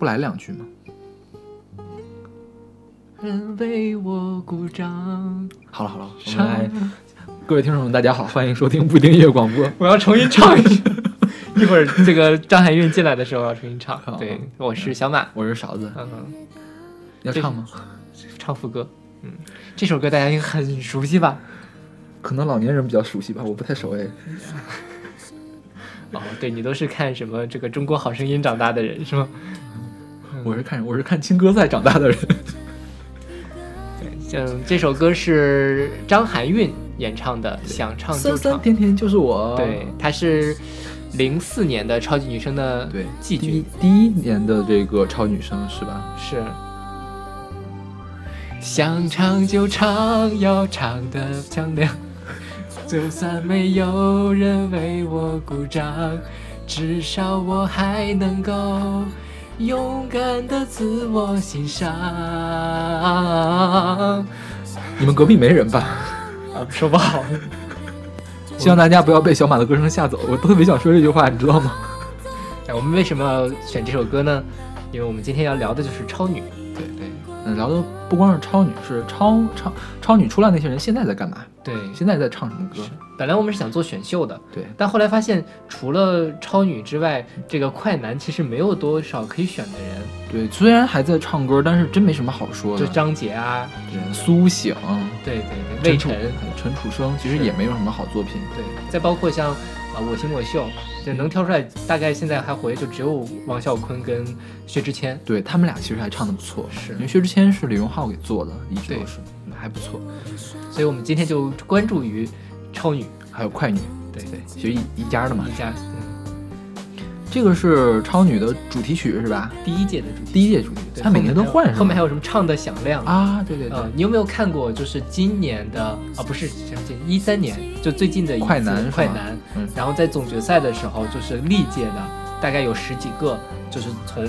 不来两句吗？人为我鼓掌。好了好了，我们来，各位听众们，大家好，欢迎收听不一定音乐广播。我要重新唱一句。一会儿这个张含韵进来的时候要重新唱。对，我是小马。我是勺子，嗯，要唱吗？唱副歌。嗯，这首歌大家应该很熟悉吧？可能老年人比较熟悉吧，我不太熟哎。哦，对你都是看什么这个《中国好声音》长大的人是吗？我是看我是看青歌赛长大的人。像这首歌是张含韵演唱的，想唱就酸酸唱。甜甜就是我。对，她是零四年的超级女声的对，季第一军，第一年的这个超女生是吧？是。想唱就唱，要唱的响亮，就算没有人为我鼓掌，至少我还能够勇敢的自我欣赏。啊，你们隔壁没人吧？啊说不好。希望大家不要被小马的歌声吓走。我特别想说这句话，你知道吗？哎，我们为什么要选这首歌呢？因为我们今天要聊的就是超女。聊的不光是超女，是超超超女出来那些人现在在干嘛？对，现在在唱什么歌？本来我们是想做选秀的，对，但后来发现，除了超女之外，这个快男其实没有多少可以选的人，对，虽然还在唱歌，但是真没什么好说的。就张杰啊，苏醒、对对对，魏晨，陈楚生，其实也没有什么好作品。对，再包括像啊我行我秀，就能挑出来，大概现在还活跃就只有王啸坤跟薛之谦。对他们俩其实还唱的不错，是因为薛之谦是李荣浩给做的，一直都是嗯还不错。所以我们今天就关注于超女，还有快女，对对，其实一一家的嘛一。家嗯这个是超女的主题曲是吧？第一届的主题，第一届主题曲，对它每年都换是吧？后面还有什么唱的响亮啊，对对对，呃，你有没有看过？就是今年的啊，不是一三年，就最近的一次快男快男，嗯然后在总决赛的时候，就是历届的大概有十几个，就是从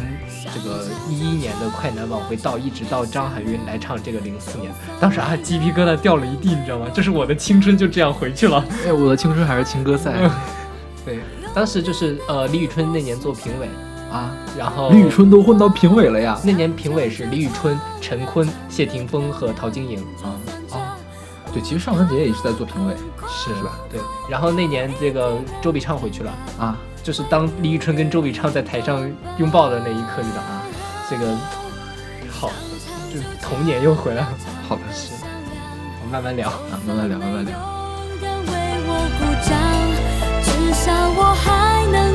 这个一一年的快男往回倒，一直到张含韵来唱这个零四年，当时啊鸡皮疙瘩掉了一地，你知道吗？就是我的青春就这样回去了。哎，我的青春还是情歌赛对，当时就是呃李宇春那年做评委，啊！然后李宇春都混到评委了呀！那年评委是李宇春、陈坤、谢霆锋和陶晶莹。啊啊，对，其实尚雯婕也是在做评委，是是吧？对，然后那年这个周笔畅回去了，啊，就是当李宇春跟周笔畅在台上拥抱的那一刻，你知道吗？这个好，就童年又回来了。好的，是，我们慢慢聊。啊，慢慢聊，慢慢聊。至少我还能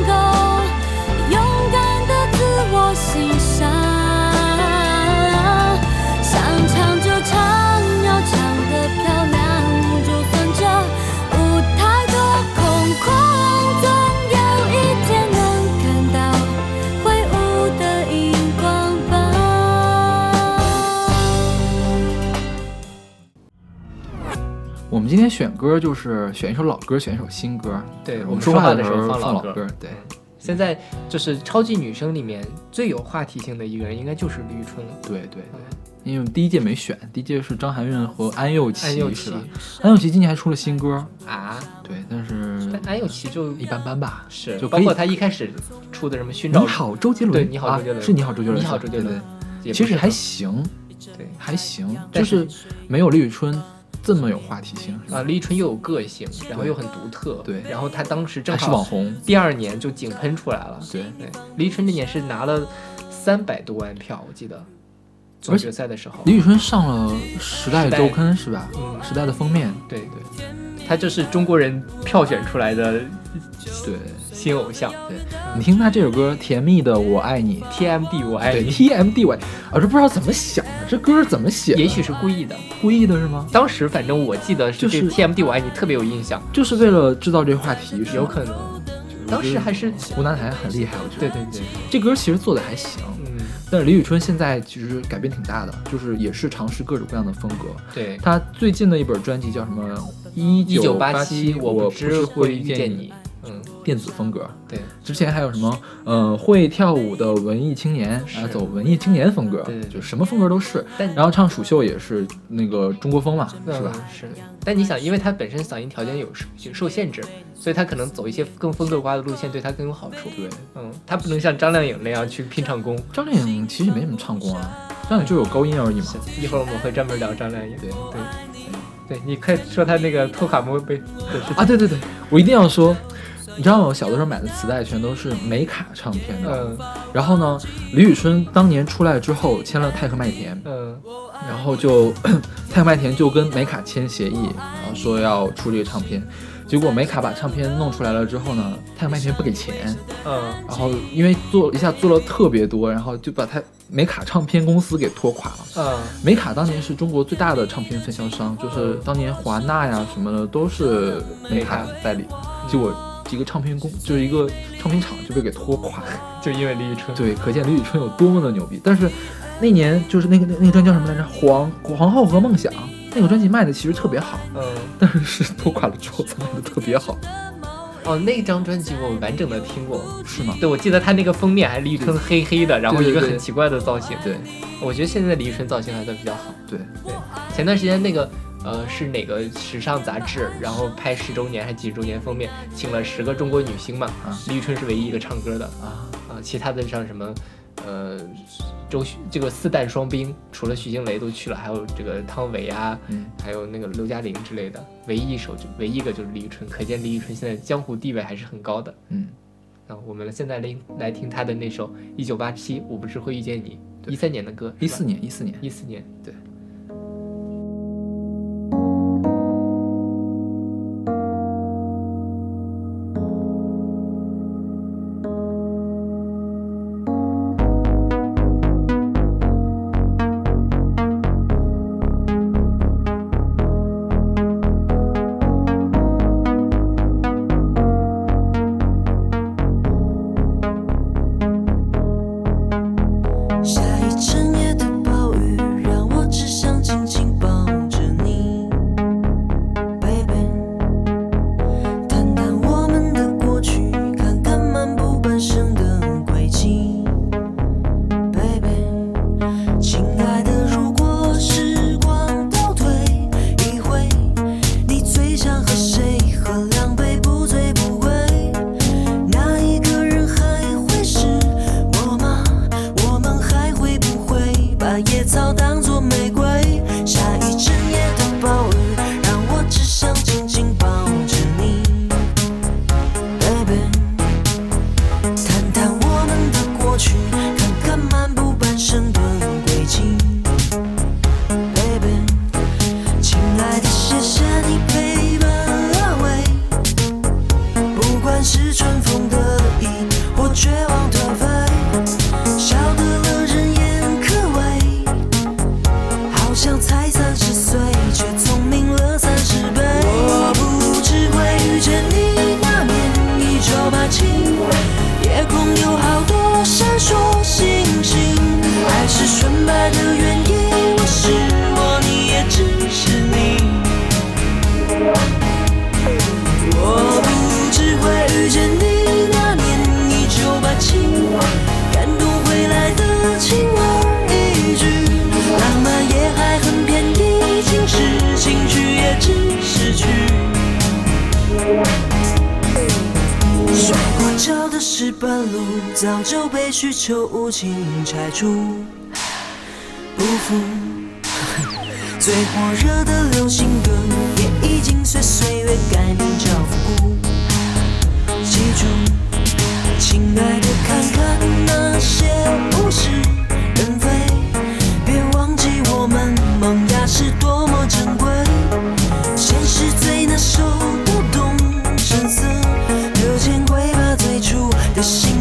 们今天选歌就是选一首老歌，选一首新歌。对我我们说话的时候候放老歌。对现在就是超级女声里面最有话题性的一个人，应该就是李宇春了。对对对，因为我们第一届没选，第一届是张含韵和安又琪，安又琪？安又琪今年还出了新歌，啊，对，但是但安又琪就一般般吧。是，就包括她一开始出的什么寻找你好，周杰伦。对你好周杰伦啊是你好周杰伦。你好周杰伦其实还行，对还行，就是没有李宇春这么有话题性，啊，李宇春又有个性，然后又很独特，对。然后她当时正好是网红。第二年就井喷出来了，对，对，李宇春那年是拿了三百多万票，我记得总决赛的时候，李宇春上了《时代时代周刊》是吧？嗯。时代的封面。对对，她就是中国人票选出来的对新偶像对，你听他这首歌《甜蜜的我爱你》，，TMD 我爱你，TMDY，我这不知道怎么想的，这歌怎么写？也许是故意的。故意的是吗？当时反正我记得是对就是 TMD 我爱你特别有印象，就是为了制造这个话题，是有可能当时还是湖南台很厉害，我觉得。对对对，这歌其实做的还行，嗯，但是李宇春现在其实改变挺大的，就是也是尝试各种各样的风格。对。她最近的一本专辑叫什么？一一九八七，我不知知会遇见你。。嗯，电子风格。对之前还有什么呃会跳舞的文艺青年走文艺青年风格，对对对就什么风格都是。但然后唱蜀绣也是那个中国风嘛，嗯是吧？是。但你想，因为他本身嗓音条件有受限制，所以他可能走一些更风格化的路线，对他更有好处。对，嗯，他不能像张靓颖那样去拼唱功。张靓颖其实没什么唱功啊，张靓颖就有高音而已嘛。一会儿我们会专门聊张靓颖。对对对，你快说他那个托卡莫杯啊，对对对，我一定要说，你知道吗？我小的时候买的磁带全都是美卡唱片的。嗯然后呢，李宇春当年出来之后签了泰和麦田，嗯然后就泰和麦田就跟美卡签协议，然后说要出这个唱片。结果美卡把唱片弄出来了之后呢，泰和麦田不给钱，嗯然后因为做一下做了特别多，然后就把泰美卡唱片公司给拖垮了。嗯美卡当年是中国最大的唱片分销商，就是当年华纳呀什么的都是美卡代理，结果一个唱片公就是一个唱片厂就被给拖垮。就因为李宇春。对，可见李宇春有多么的牛逼。但是那年就是那个那那个专辑叫什么来着？皇皇后和梦想那个专辑卖的其实特别好，嗯但是是拖垮了之后才卖的特别好，哦，那张专辑我完整的听过。是吗？对，我记得他那个封面还是李宇春黑黑的，然后一个很奇怪的造型。对我觉得现在的李宇春造型还算比较好。对对，前段时间那个呃是哪个时尚杂志，然后拍十周年还几十周年封面，请了十个中国女星嘛，啊。李宇春是唯一一个唱歌的。啊，啊，其他的像什么呃周迅这个四旦双冰，除了徐静蕾都去了，还有这个汤唯啊，嗯，还有那个刘嘉玲之类的，唯一一首就唯一一个就是李宇春，可见李宇春现在江湖地位还是很高的。嗯，啊，我们现在来来听她的那首《一九八七我不是会遇见你》，一三年的歌，一四年，一四年，一四年，对。的石板路，早就被需求无情拆除，不服。最火热的流行歌，也已经随岁月改名叫复古。记住，亲爱的，看看那些物是人非，别忘记我们萌芽是多么珍贵。现实初的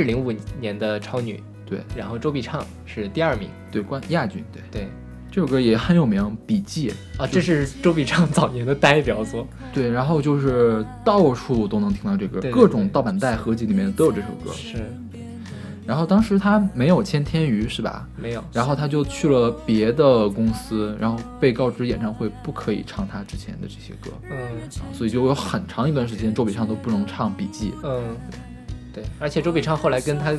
是零五年的超女，对。然后周笔畅是第二名。对，冠亚军，对，对，这首歌也很有名，《笔记》。啊，这是周笔畅早年的代表作。对，然后就是到处都能听到这歌，对对各种盗版带合集里面都有这首歌。是。然后当时他没有签天娱是吧？没有，然后他就去了别的公司，然后被告知演唱会不可以唱他之前的这些歌，嗯。所以就有很长一段时间周笔畅都不能唱《笔记。嗯，对，而且周笔畅后来跟他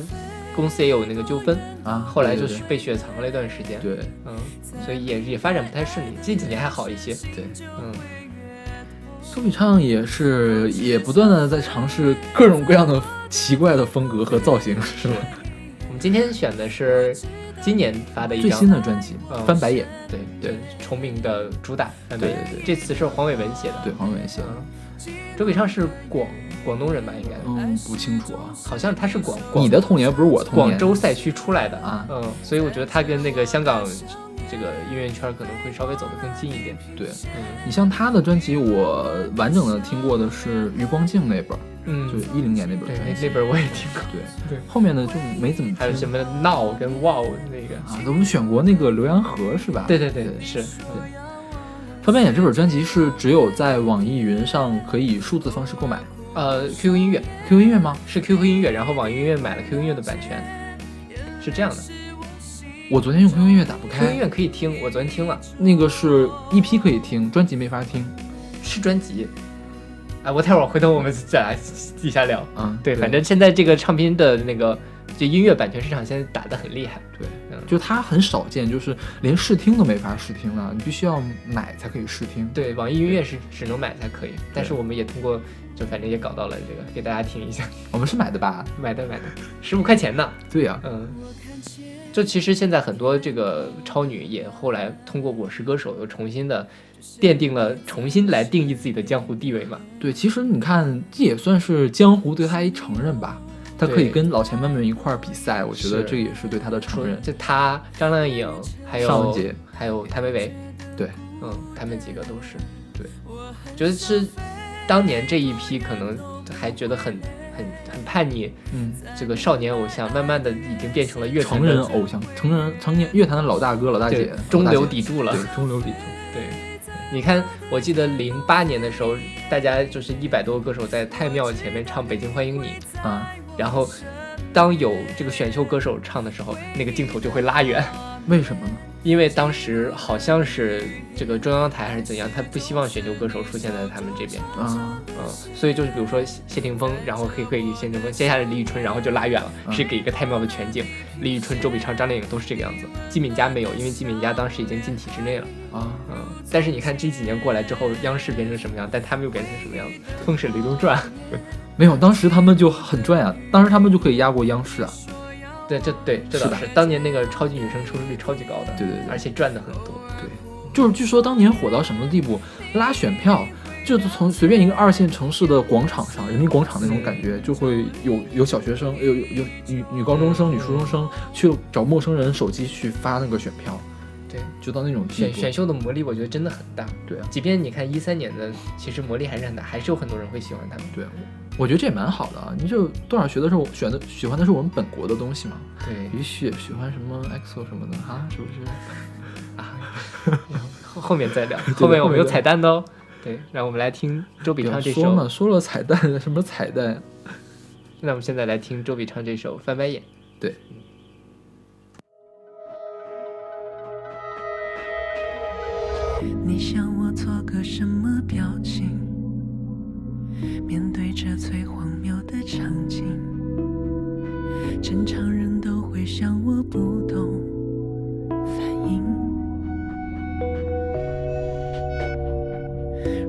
公司也有那个纠纷，》啊，后来就是被雪藏了一段时间。对对嗯，所以也也发展不太顺利，近几年还好一些。对，嗯，周笔畅也是也不断的在尝试各种各样的奇怪的风格和造型，是吗？我们今天选的是今年发的一张最新的专辑嗯《翻白眼》，对对重名的主打，对对对这词是黄伟文写的。对黄伟文写的，嗯，周笔畅是广广东人吧？应该，嗯，不清楚啊。好像他是广广你的童年不是我童年，广州赛区出来的啊嗯，所以我觉得他跟那个香港这个音乐圈可能会稍微走得更近一点。对嗯你像他的专辑，我完整的听过的是余光静那本嗯，就一零年那本对，专辑。那那本我也听过，对对后面的就没怎么听。还有什么闹跟 wow 那个，啊？我们选过那个浏阳河是吧？对对对，是，翻白眼这本专辑是只有在网易云上可以数字方式购买呃，QQ 音乐，QQ 音乐吗？是 QQ 音乐，然后网易音乐买了 QQ 音乐的版权，是这样的。我昨天用 QQ 音乐打不开 QQ 音，乐可以听，我昨天听了，那个是 EP 可以听，专辑没法听。是专辑。哎，我待会儿回头我们再来底下聊。嗯，对，反正现在这个唱片的那个就音乐版权市场现在打得很厉害。对嗯，就它很少见，就是连试听都没法试听了，你必须要买才可以试听。对，网易音乐是只能买才可以，但是我们也通过，就反正也搞到了这个，给大家听一下，我们是买的吧？买的买的，十五块钱呢。对呀、嗯，就其实现在很多这个超女也后来通过《我是歌手》又重新的奠定了，重新来定义自己的江湖地位嘛。对，其实你看，这也算是江湖对她一承认吧。他可以跟老前辈们一块儿比赛，我觉得这也是对他的承认。就他、张靓颖，还有尚雯婕还有谭维维，对，嗯，他们几个都是。对，觉得是当年这一批可能还觉得很很很叛逆，嗯，这个少年偶像，慢慢的已经变成了乐坛成的人偶像，成人成年乐坛的老大哥、老大姐，中流砥柱了。对，中流砥柱。对，你看，我记得零八年的时候，大家就是一百多个歌手在太庙前面唱《北京欢迎你》，啊，然后当有这个选秀歌手唱的时候，那个镜头就会拉远，为什么呢？因为当时好像是这个中央台还是怎样，他不希望选秀歌手出现在他们这边，啊，嗯，所以就是比如说谢谢霆锋，然后可以可以谢霆锋，接下来李宇春，然后就拉远了，嗯是给一个太妙的全景，李宇春、周笔畅、张靓颖都是这个样子，季敏佳没有，因为季敏佳当时已经进体制内了。啊，嗯，但是你看这几年过来之后，央视变成什么样，但他们又变成什么样子？风水轮流转，没有，当时他们就很赚啊，当时他们就可以压过央视啊。对，这对这倒是是，当年那个超级女声收视率超级高的，对对对而且赚的很多。对，就是据说当年火到什么地步，拉选票。就是从随便一个二线城市的广场上，人民广场那种感觉，就会有有小学生，有有有女女高中生、女初中生去找陌生人手机去发那个选票，对，就到那种。选选秀的魔力，我觉得真的很大。对啊，即便你看一三年的，其实魔力还是很大，还是有很多人会喜欢他们。对，我觉得这也蛮好的啊。你就多少学的时候选的喜欢的是我们本国的东西嘛，对也许喜欢什么 EXO 什么的啊，是不是？啊，后后面再聊，后面我们有彩蛋的哦。对，让我们来听周笔畅这首。说嘛，说了彩蛋，什么彩蛋？那我们现在来听周笔畅这首《翻白眼》。对，你想我做个什么表情？面对这最荒谬的场景，正常人都会像我不懂反应。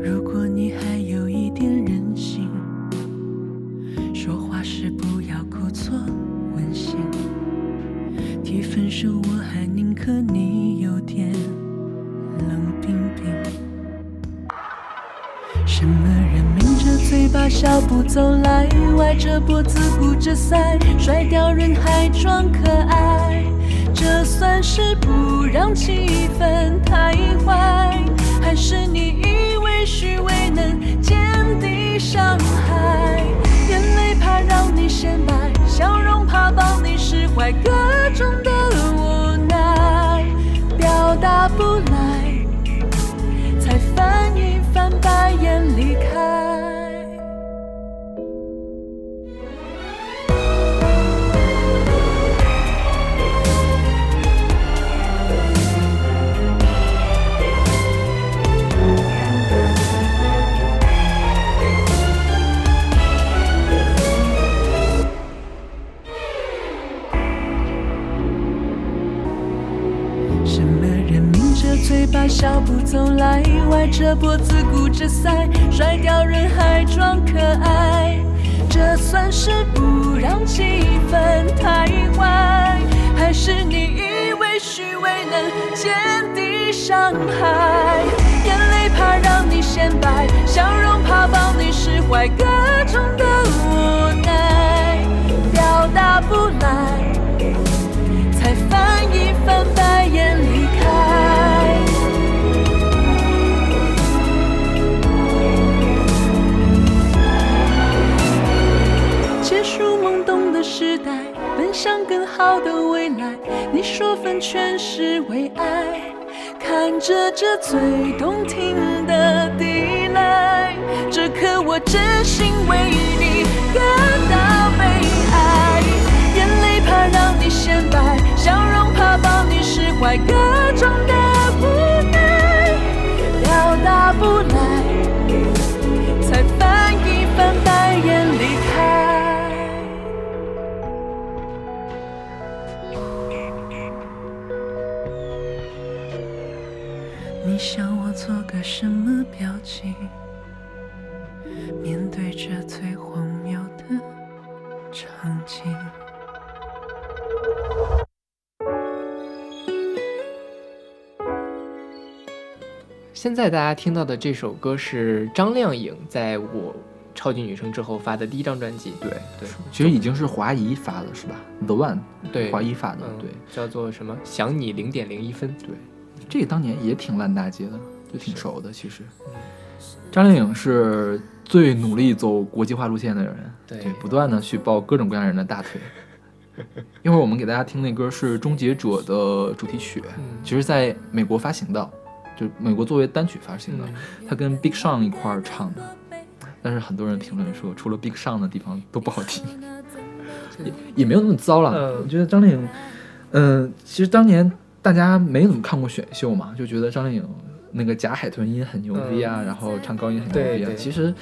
如果你还有一点任性，说话时不要故作温馨。提分手，我小步走来，歪着脖子鼓着腮，甩掉人海装可爱。这算是不让气氛太坏，还是你以为虚伪能减底伤害？眼泪怕让你显摆，笑容怕帮你释怀，各种的无奈，表达不了。抿着嘴巴笑不走来，歪着脖子鼓着腮，甩掉人还装可爱，这算是不让气氛太坏，还是你以为虚伪能减低伤害？眼泪怕让你显摆，笑容怕帮你释怀各种的无奈，表达不来。向更好的未来。你说分全是为爱，看着这最动听的地来，这刻我真心为你感到悲哀。眼泪怕让你显摆，笑容怕把你释怀各种现在大家听到的这首歌是张靓颖在我超级女声之后发的第一张专辑，对对。其实已经是华谊发的是吧？The One，对。华谊发的，嗯对。叫做什么？想你零点零一分，对，这个当年也挺烂大街的，就挺熟的。其实，张靓颖是最努力走国际化路线的人，对。不断的去抱各种各样人的大腿。一会儿我们给大家听那歌是《终结者》的主题曲，嗯。其实在美国发行的，就美国作为单曲发行的，嗯他跟 Big Sean 一块儿唱的。但是很多人评论说，除了 Big Sean 的地方都不好听，也也没有那么糟了。嗯我觉得张靓颖，嗯、其实当年大家没怎么看过选秀嘛，就觉得张靓颖那个假海豚音很牛逼啊，然后唱高音很牛逼啊。对对其实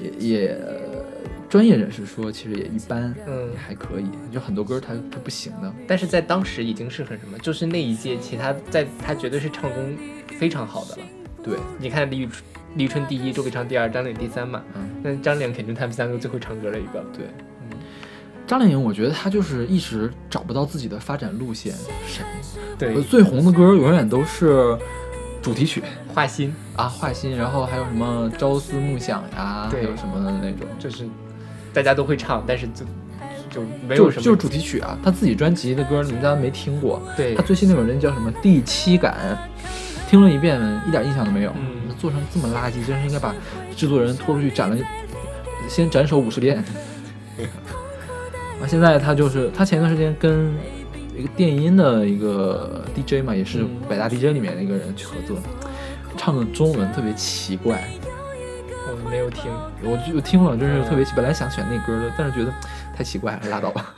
也也呃专业人士说，其实也一般，嗯也还可以。就很多歌他他不行的。但是在当时已经是很什么，就是那一届，其他在他绝对是唱功非常好的了。对，你看李宇春，李宇春第一，周笔畅第二，张靓颖第三嘛。嗯，那张靓颖肯定他们三个最会唱歌的一个。对。嗯，张靓颖，我觉得她就是一直找不到自己的发展路线。对呃，最红的歌永远都是主题曲画心啊，画心，然后还有什么朝思暮想呀，还有什么的那种，就是大家都会唱，但是就就没有什么就是主题曲啊。他自己专辑的歌，你们大家没听过。对他最新那首人叫什么《第七感》，听了一遍一点印象都没有。嗯做成这么垃圾，真是应该把制作人拖出去斩了，先斩首五十遍。啊，现在他就是他前段时间跟一个电音的一个 DJ 嘛，也是嗯百大 DJ 里面的一个人去合作，唱的中文特别奇怪，我没有听。我就听了，真是特别奇。本来想选那歌的，但是觉得太奇怪了，拉倒吧。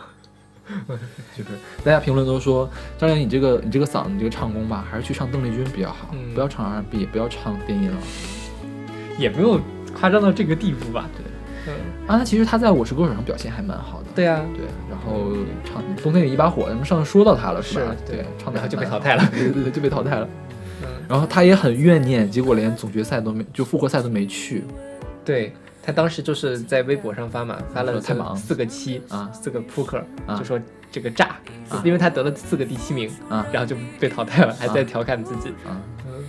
就是大家评论都说张靓颖，你这个你这个嗓子，你这个唱功吧，还是去唱邓丽君比较好，嗯不要唱 R&B，也不要唱电音了。也没有夸张到这个地步吧？对，嗯，啊，他其实他在《我是歌手》上表现还蛮好的。对啊，对，然后唱《冬天有一把火》，咱们上次说到他了是吧？是对唱的就被淘汰了对对对，就被淘汰了。嗯，然后他也很怨念，结果连总决赛都没，就复活赛都没去对他当时就是在微博上发嘛，发了四个七啊四个扑克，啊就说这个炸，啊因为他得了四个第七名，啊然后就被淘汰了，还在调侃自己。啊！嗯，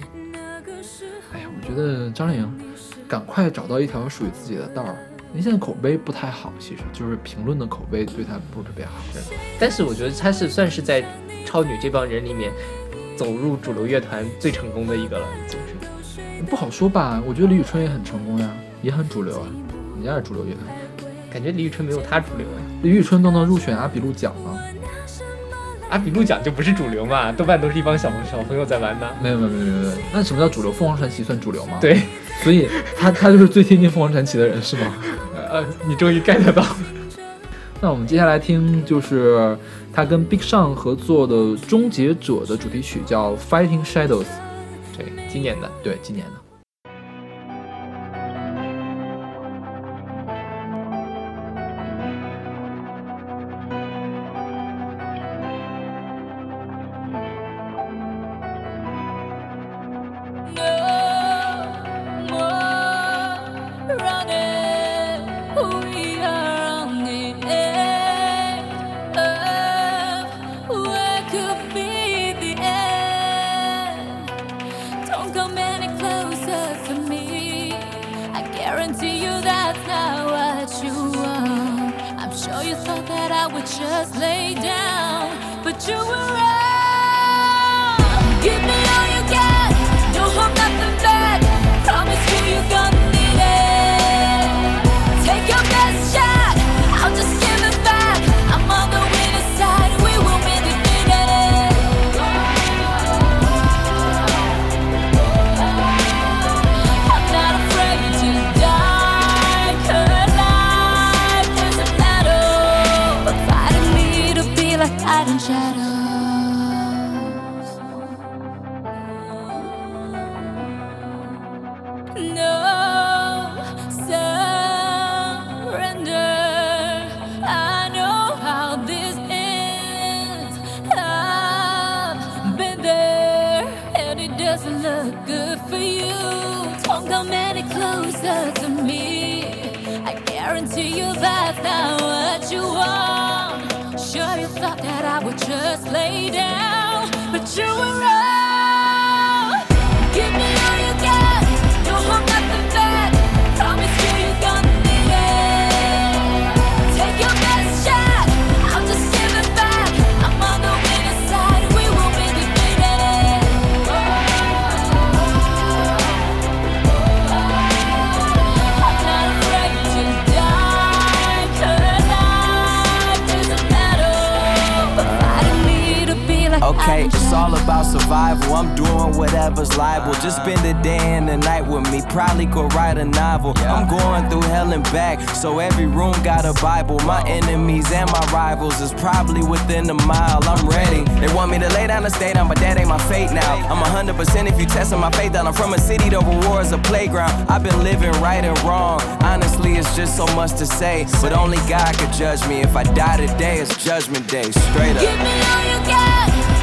哎呀，我觉得张靓颖赶快找到一条属于自己的道儿。您现在口碑不太好，其实就是评论的口碑对她不是特别好。但是我觉得她是算是在超女这帮人里面走入主流乐团最成功的一个了。不好说吧？我觉得李宇春也很成功呀，也很主流啊。人家是主流乐团，感觉李宇春没有他主流哎，李宇春都能入选阿比路奖了。阿比路奖就不是主流嘛，多半都是一帮小小朋友在玩的。没有没有没有没有没有，那什么叫主流？凤凰传奇算主流吗？，对，所以他他就是最贴近凤凰传奇的人是吗？呃，你终于 get 到。那我们接下来听就是他跟 Big Sean 合作的《终结者》的主题曲，叫《Fighting Shadows》。对，今年的。对，今年的。「you want. Sure, you thought that I would just lay down, but you were wrong. It's all about survival. I'm doing whatever's liable. Just spend the day and the night with me. Probably could write a novel. I'm going through hell and back, so every room got a Bible. My enemies and my rivals is probably within a mile. I'm ready. They want me to lay down and stay down, but that ain't my fate now. I'm 100% if you testing my faith that I'm from a city, the reward's a playground. I've been living right and wrong. Honestly, it's just so much to say, but only God could judge me. If I die today, it's judgment day. Straight up. Give me all you got,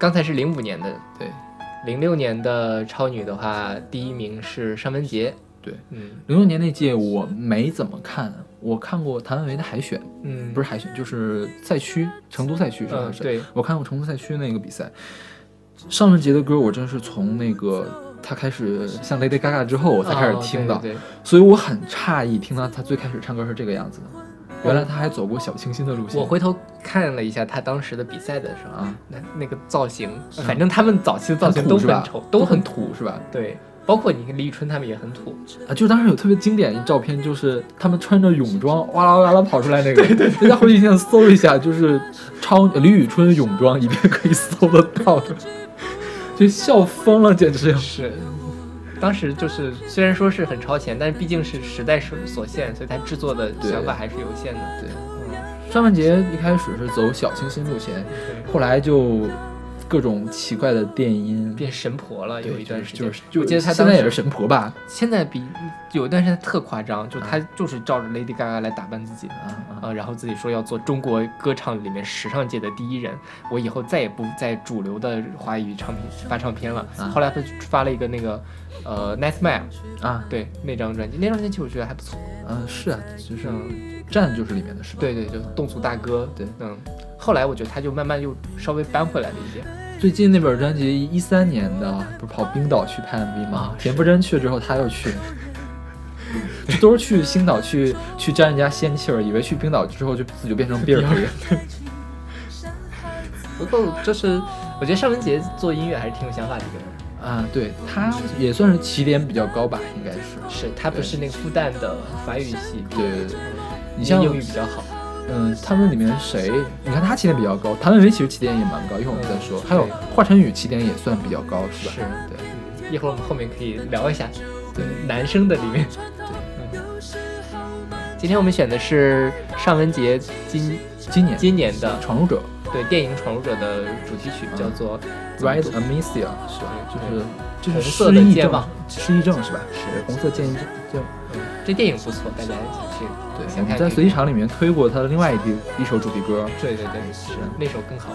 刚才是零五年的，对零六年的超女的话，第一名是尚雯婕。对，嗯零六年那届我没怎么看，我看过谭维维的海选，嗯，不是海选，就是赛区，成都赛区是吧？是嗯对我看过成都赛区那个比赛。尚雯婕的歌，我真是从那个她开始像 Lady Gaga 之后，我才开始哦听的，对对对所以我很诧异，听到她最开始唱歌是这个样子的。原来他还走过小清新的路线。我回头看了一下他当时的比赛的时候啊，那那个造型，反正他们早期的造型都很丑，？都很土是吧？对，包括你看李宇春他们也很土。啊，就是当时有特别经典的照片，就是他们穿着泳装哇啦哇啦跑出来那个，对对，大家回去现在搜一下，就是超李宇春泳装，一定可以搜得到的，就笑疯了，简直要。是，当时就是虽然说是很超前，但是毕竟是时代所所限，所以他制作的想法还是有限的。对嗯，尚雯婕一开始是走小清新路线，后来就各种奇怪的电音，变神婆了，有一段时间。就是就我记得他现在也是神婆吧？现在比有一段时间特夸张，就他就是照着 Lady Gaga 来打扮自己。啊啊，呃，然后自己说要做中国歌唱里面时尚界的第一人，我以后再也不在主流的华语唱片发唱片了。啊后来他就发了一个那个呃 Nightmare，啊，对那张专辑，那张专辑我觉得还不错。嗯，是啊，就是嗯，战就是里面的是吧？对对，就侗族大哥。对嗯，后来我觉得他就慢慢又稍微扳回来了一点。最近那本专辑一三年的，不是跑冰岛去拍 MV 吗啊？田馥甄去了之后，他又去，这都是去星岛去去沾人家仙气儿，以为去冰岛之后就自己就变成比尔哥。不过就是我觉得尚雯婕做音乐还是挺有想法的一个人。啊，对，他也算是起点比较高吧，应该是。是他不是那个复旦的法语系对对对，你像英语比较好。嗯他们里面谁你看他起点比较高谭维维其实起点也蛮高一会儿我们再说还有华晨宇起点也算比较高是吧？是。对。一会儿我们后面可以聊一下对。男生的里面。对。嗯今天我们选的是尚雯婕今今年。今年的。闯入者对电影闯入者的主题曲叫做 rise amicia 是吧？就是就是失忆症失忆症是吧？是红色渐狱症这电影不错，大家一起去对先看。在随机场里面推过他的另外一一首主题歌，对对对，是那首更好。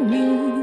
你。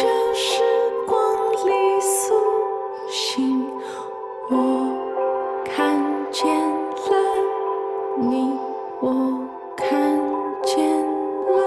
这时光里苏醒我看见了你我看见了。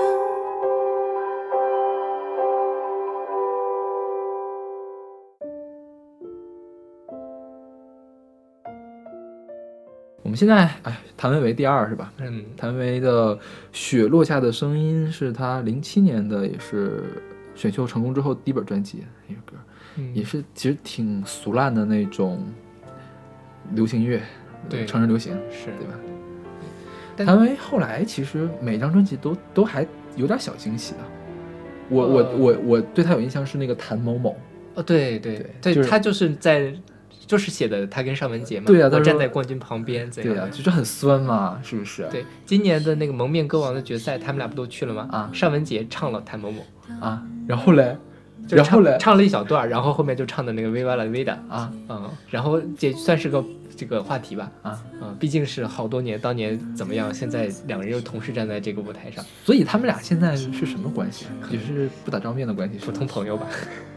我们现在哎谭维维第二是吧？嗯。谭维维的雪落下的声音是她零七年的也是选秀成功之后第一本专辑一首歌，嗯也是其实挺俗烂的那种流行乐，对成人流行，是对吧？但谭维维后来其实每张专辑都都还有点小惊喜的。我我呃我我对他有印象是那个谭某某，哦，对对对就是他就是在就是写的他跟尚雯婕嘛，对啊他站在冠军旁边怎样对呀、的？就是很酸嘛，是不是？对，今年的那个蒙面歌王的决赛，他们俩不都去了吗？啊尚雯婕唱了谭某某，啊，然后嘞，就然后嘞唱唱了一小段，然后后面就唱的那个 Viva la vida，啊。嗯，然后这算是个这个话题吧，啊，嗯，毕竟是好多年，当年怎么样，现在两个人又同时站在这个舞台上，所以他们俩现在是什么关系？啊？也是不打照面的关系，普通朋友吧，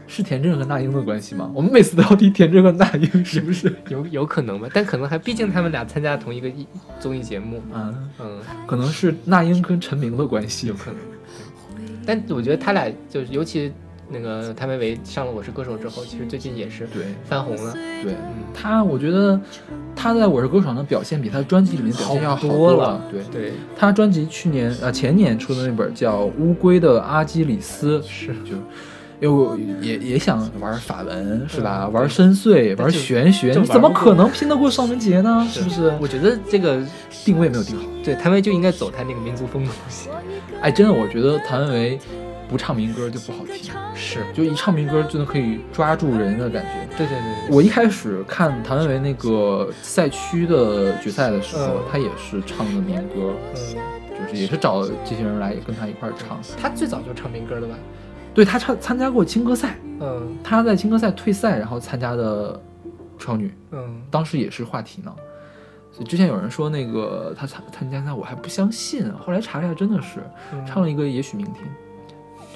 是田震和那英的关系吗？我们每次都要提田震和那英，是不是？有有可能吧，但可能还毕竟他们俩参加同一个综艺节目，啊，嗯，可能是那英跟陈明的关系，有可能。但我觉得他俩就是，尤其那个谭维维上了《我是歌手》之后，其实最近也是对翻红了。对嗯，他，我觉得他在我是歌手上的表现比他专辑里面表现要好多了了。对，对，他专辑去年呃前年出的那本叫《乌龟的阿基里斯》，是就。又也也想玩法文是吧？嗯玩深邃，玩玄学，你怎么可能拼得过尚雯婕呢？是不是？我觉得这个定位没有定好。对谭维就应该走他那个民族风的东西。哎，真的，我觉得谭维维不唱民歌就不好听，是，就一唱民歌就能可以抓住人的感觉。对对对对，我一开始看谭维维那个赛区的决赛的时候，嗯他也是唱的民歌，嗯，就是也是找这些人来跟他一块儿唱。他最早就唱民歌的吧？对他参参加过青歌赛，嗯。他在青歌赛退赛，然后参加的超女，嗯，当时也是话题呢。所以之前有人说那个他参参加赛，我还不相信，后来查了一下，真的是嗯。唱了一个《也许明天》，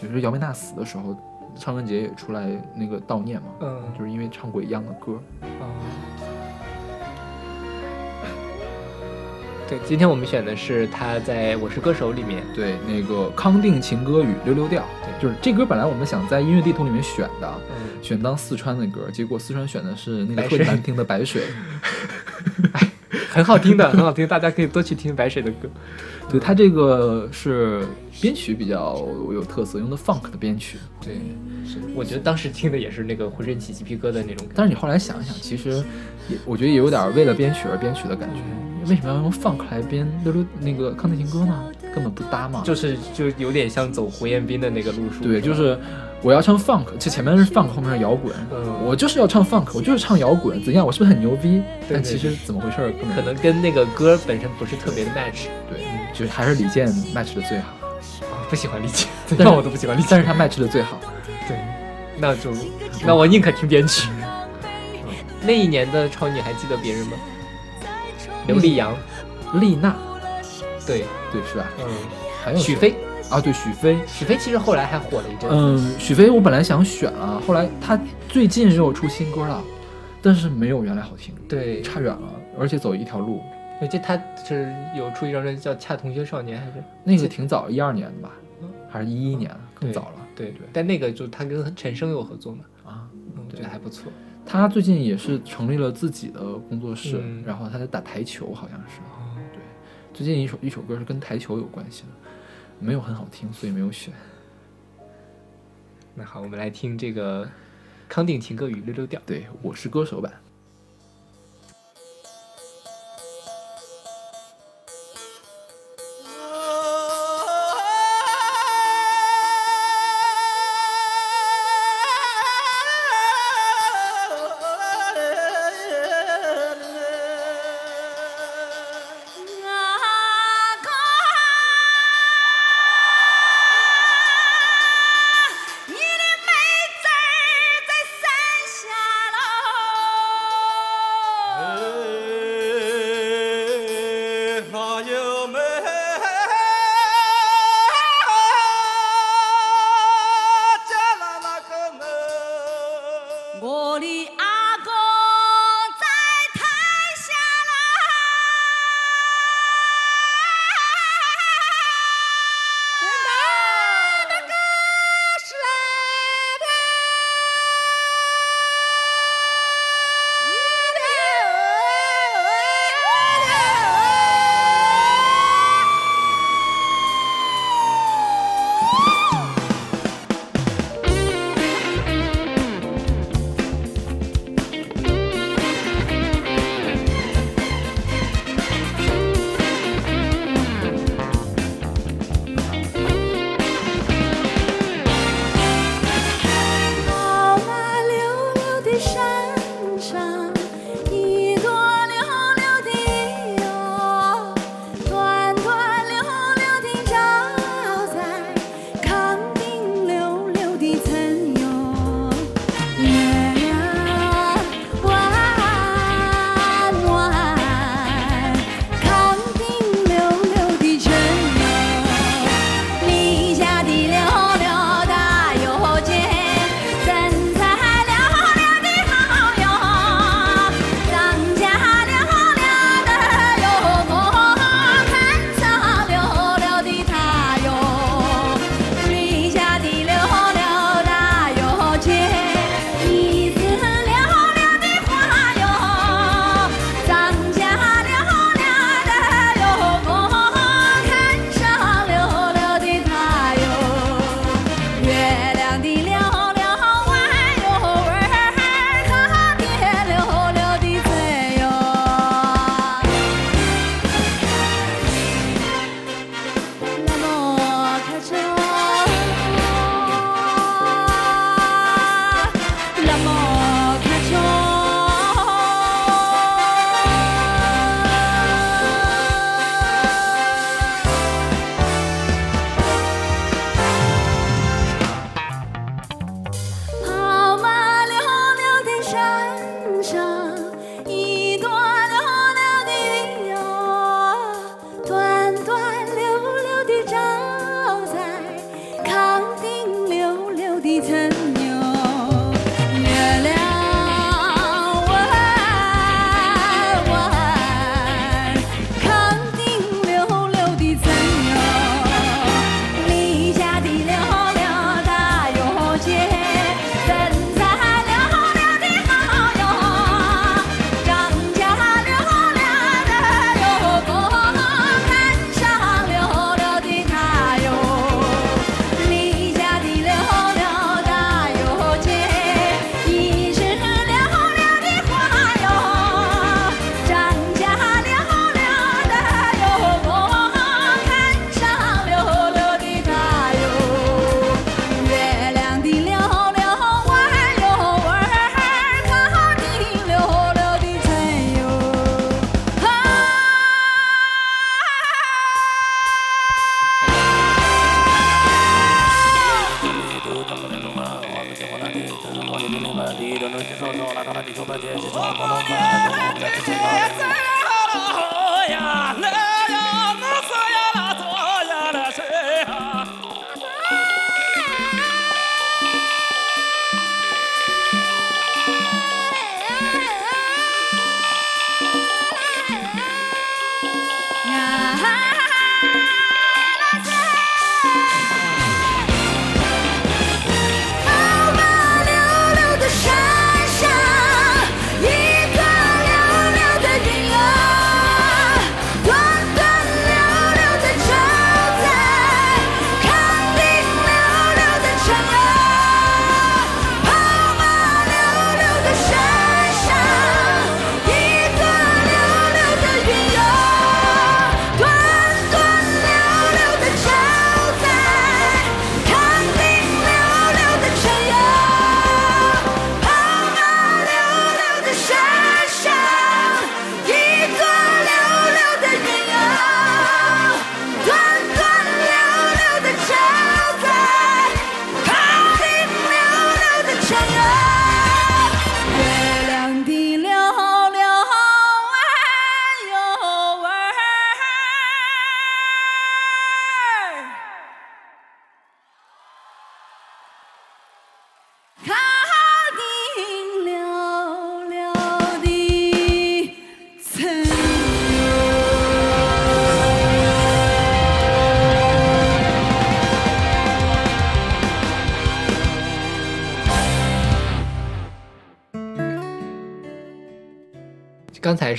就是姚贝娜死的时候，尚雯婕也出来那个悼念嘛，嗯。就是因为唱过一样的歌。哦。对，今天我们选的是他在《我是歌手》里面，对，那个康定情歌与溜溜调，对就是这歌本来我们想在音乐地图里面选的，嗯，选当四川的歌，结果四川选的是那个白水特别难听的白水。很好听的，很好听，大家可以多去听白水的歌。对，他这个是编曲比较有特色，用的 funk 的编曲。对，是，我觉得当时听的也是那个浑身起鸡皮疙瘩那种感觉。但是你后来想一想，其实也我觉得也有点为了编曲而编曲的感觉。为什么要用 funk 来编溜溜那个康定情歌呢？根本不搭嘛。就是就有点像走胡彦斌的那个路数。对，就是我要唱 funk，这前面是 funk，后面是摇滚。嗯我就是要唱 funk，我就是唱摇滚，怎样？我是不是很牛逼？但对其实怎么回事？根本可能跟那个歌本身不是特别的 match。对，就是还是李健 match 的最好，啊，不喜欢李健，但我都不喜欢李健。但是他 match 的最好。对，那就那我宁可听编曲。那一年的超女还记得别人吗？刘力扬，丽娜，对，对是吧？嗯，还有许飞，啊，对许飞。许飞其实后来还火了一阵。嗯，许飞我本来想选了，后来他最近又出新歌了，但是没有原来好听，对，差远了，而且走一条路。我记得他是有出一张专辑叫《恰同学少年》，还是那个挺早，一二年的吧嗯，还是一一年，更早了。对对，但那个就他跟陈升有合作嘛，啊，嗯，我觉得还不错。他最近也是成立了自己的工作室，嗯然后他在打台球，好像是。哦，对，最近一首一首歌是跟台球有关系的，没有很好听，所以没有选。那好，我们来听这个康定情歌与溜溜调。对，我是歌手版。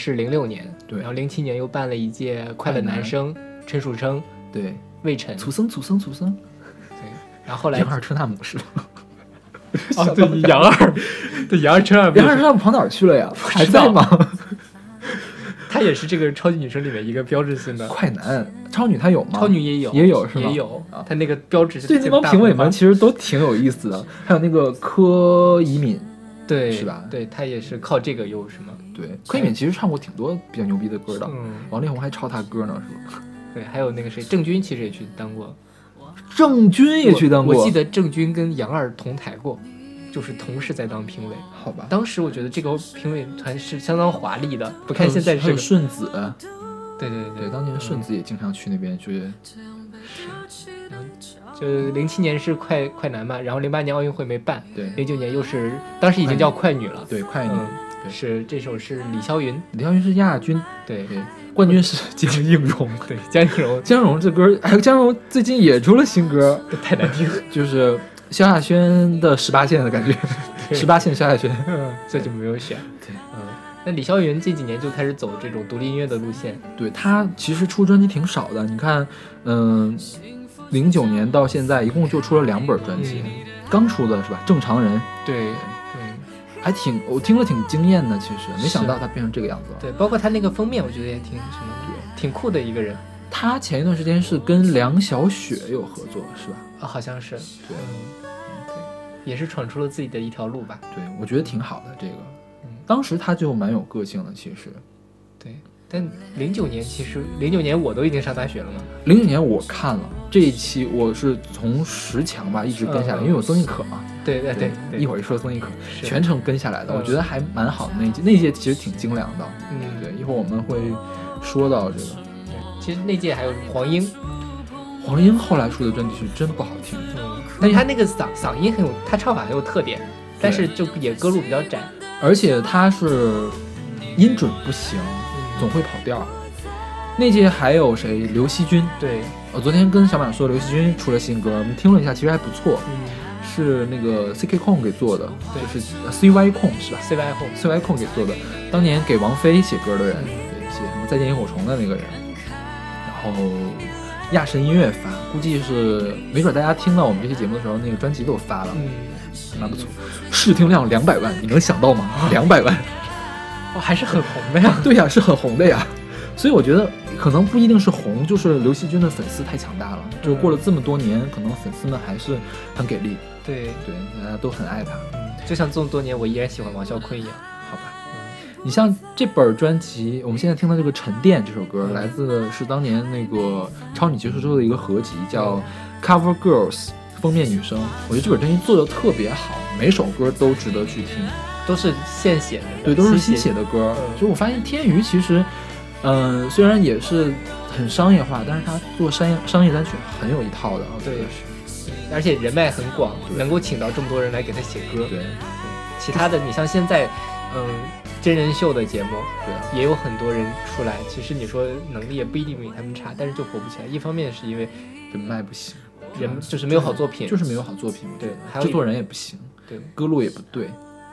是零六年，对，然后零七年又办了一届快乐男生，陈楚生，对，魏晨，楚生，楚生，楚生，对，然后后来杨二春娜姆是吗？哦，对，杨二，对，杨二春，杨二春娜姆跑哪儿去了呀？还在吗？他也是这个超级女生里面一个标志性的快男，超女他有吗？超女也有，也有是吗？也有啊，他那个标志性。对，那帮评委们其实都挺有意思的，还有那个柯以敏，对，是吧？对他也是靠这个有什么。对，柯以敏其实唱过挺多比较牛逼的歌的，嗯，王力宏还抄他歌呢，是吧？对，还有那个谁，郑钧其实也去当过，郑钧也去当过，我。我记得郑钧跟杨二同台过，就是同时在当评委。好吧，当时我觉得这个评委团是相当华丽的，不看现在这个，顺子，对对对。对，当年顺子也经常去那边去，就零七年是快快男嘛，然后零八年奥运会没办，对。零九年又是当时已经叫快女了，对，快女，是这首是李霄云，李霄云是亚军，对对，冠军是江映蓉，对，江映蓉。江蓉这歌，还有江蓉最近也出了新歌，太难听了，就是萧亚轩的十八线的感觉，十八线萧亚轩，嗯，所以就没有选，对，嗯，那李霄云这几年就开始走这种独立音乐的路线，对他其实出专辑挺少的，你看，嗯，零九年到现在一共就出了两本专辑，嗯刚出的是吧？正常人对，嗯。还挺，我听了挺惊艳的，其实没想到他变成这个样子了。对，包括他那个封面，我觉得也挺什么，挺酷的一个人他前一段时间是跟梁小雪有合作，是吧？啊，好像是，对嗯，对，也是闯出了自己的一条路吧。对，我觉得挺好的。这个嗯，当时他就蛮有个性的，其实。对，但零九年其实零九年我都已经上大学了嘛。零九年我看了这一期，我是从十强吧一直跟下来，因为有曾轶可嘛。对对对对，一会儿一说曾轶可，全程跟下来的，嗯我觉得还蛮好的那一届，那一届其实挺精良的。嗯，对，一会儿我们会说到这个。对其实那届还有黄英，黄英后来出的专辑是真的不好听，嗯，但他那个嗓嗓音很有，他唱法很有特点，但是就也歌路比较窄。而且他是音准不行，嗯，总会跑调。那届还有谁？刘惜君。对，我昨天跟小马说，刘惜君出了新歌，我们听了一下，其实还不错，嗯是那个 CK 控给做的，就是呃 CY 控是吧，CY 后，？CY 控给做的，当年给王菲写歌的人，写什么《再见萤火虫》的那个人。然后亚神音乐发，估计是没准大家听到我们这期节目的时候，那个专辑都发了，嗯，蛮不错。试听量两百万，你能想到吗？两百万。哦，还是很红的呀。对呀，是很红的呀。所以我觉得可能不一定是红，就是刘惜君的粉丝太强大了。就过了这么多年，可能粉丝们还是很给力，对，对，大家都很爱他，嗯，就像这么多年，我依然喜欢王啸坤一样。好吧？你像这本专辑，我们现在听到这个《沉淀》这首歌，嗯来自是当年那个超女结束之后的一个合集，叫《Cover Girls》封面女生。我觉得这本专辑做的特别好，每首歌都值得去听。都是现写的，对，都是新新写的歌。嗯就我发现天娱其实，嗯、虽然也是很商业化，但是他做商业商业单曲很有一套的。我觉得对是，而且人脉很广，能够请到这么多人来给他写歌。对其他的，你像现在，嗯，真人秀的节目对也有很多人出来，其实你说能力也不一定比他们差，但是就火不起来。一方面是因为人脉不行，人就是没有好作品，就是没有好作品。对还有一制作人也不行，对，歌路也不对。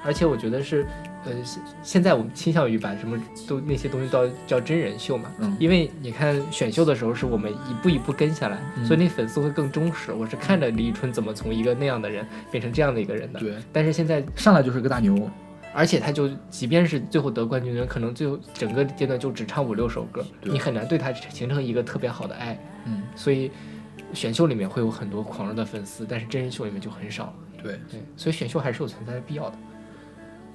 而且我觉得是，呃，现现在我们倾向于把什么都那些东西都叫真人秀嘛，嗯因为你看选秀的时候是我们一步一步跟下来，嗯所以那粉丝会更忠实。我是看着李宇春怎么从一个那样的人变成这样的一个人的，对，但是现在上来就是个大牛。而且他就即便是最后得冠军的人，可能最后整个阶段就只唱五六首歌，对你很难对他形成一个特别好的爱。嗯，所以选秀里面会有很多狂热的粉丝，但是真人秀里面就很少。对。对，所以选秀还是有存在的必要的。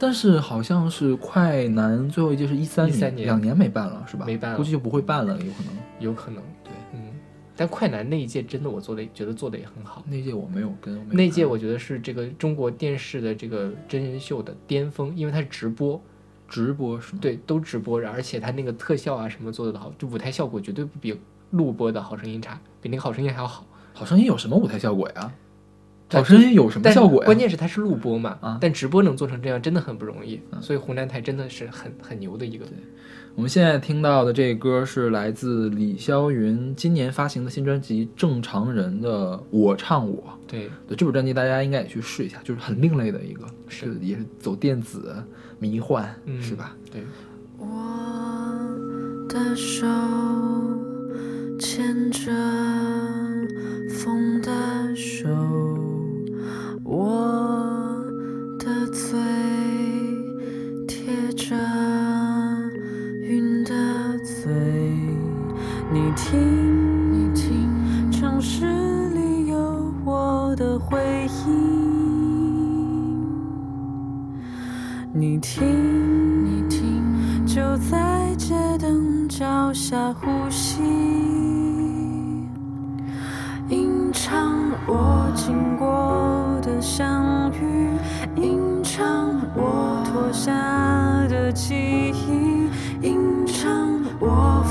但是好像是快男最后一届是一三13年两年没办了是吧？没办了估计就不会办了，有可能。有可能，对，嗯。但快男那一届真的我做的觉得做的也很好，那届我没有跟。那届我觉得是这个中国电视的这个真人秀的巅峰，因为它是直播，直播是吗？对，都直播，而且它那个特效啊什么做的好，就舞台效果绝对不比录播的好声音差，比那个好声音还要好。好声音有什么舞台效果呀？对好声音有什么效果呀？关键是它是录播嘛，啊但直播能做成这样真的很不容易，啊所以湖南台真的是很很牛的一个。我们现在听到的这歌是来自李霄云今年发行的新专辑《正常人》的《我唱我》。对，对这本专辑，大家应该也去试一下，就是很另类的一个，是也是走电子迷幻，嗯，是吧？？对，我的手牵着风的手，我的嘴贴着云的嘴。你听，你听，城市里有我的回音。听，你听，就在街灯脚下呼吸，吟唱我经过相遇，吟唱我脱下的记忆，吟唱我